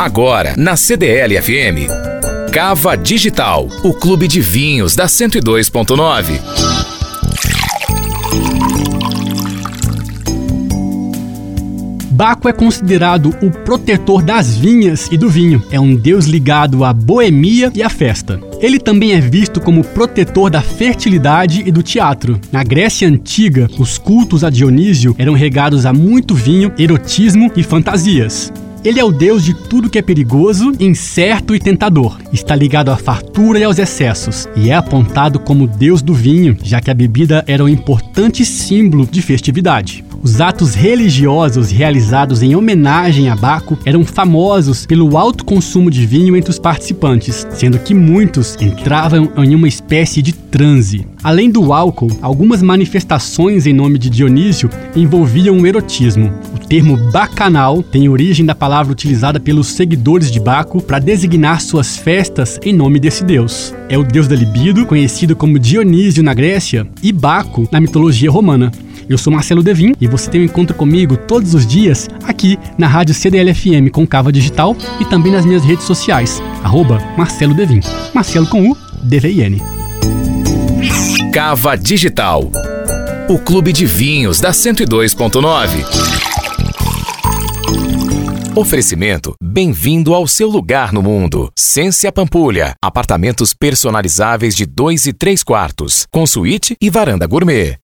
Agora, na CDL FM. Cava Digital, o clube de vinhos da 102.9. Baco é considerado o protetor das vinhas e do vinho. É um deus ligado à boemia e à festa. Ele também é visto como protetor da fertilidade e do teatro. Na Grécia Antiga, os cultos a Dionísio eram regados a muito vinho, erotismo e fantasias. Ele é o deus de tudo que é perigoso, incerto e tentador. Está ligado à fartura e aos excessos, e é apontado como deus do vinho, já que a bebida era um importante símbolo de festividade. Os atos religiosos realizados em homenagem a Baco eram famosos pelo alto consumo de vinho entre os participantes, sendo que muitos entravam em uma espécie de transe. Além do álcool, algumas manifestações em nome de Dionísio envolviam o erotismo. Termo bacanal tem origem da palavra utilizada pelos seguidores de Baco para designar suas festas em nome desse deus. É o deus da libido, conhecido como Dionísio na Grécia, e Baco na mitologia romana. Eu sou Marcelo Devin e você tem um encontro comigo todos os dias aqui na Rádio CDL-FM com Cava Digital e também nas minhas redes sociais, arroba Marcelo Devin. Marcelo com U, D-V-I-N. Cava Digital, o clube de vinhos da 102.9. Oferecimento Bem-vindo ao seu lugar no mundo. Cência Pampulha. Apartamentos personalizáveis de 2 e 3 quartos, com suíte e varanda gourmet.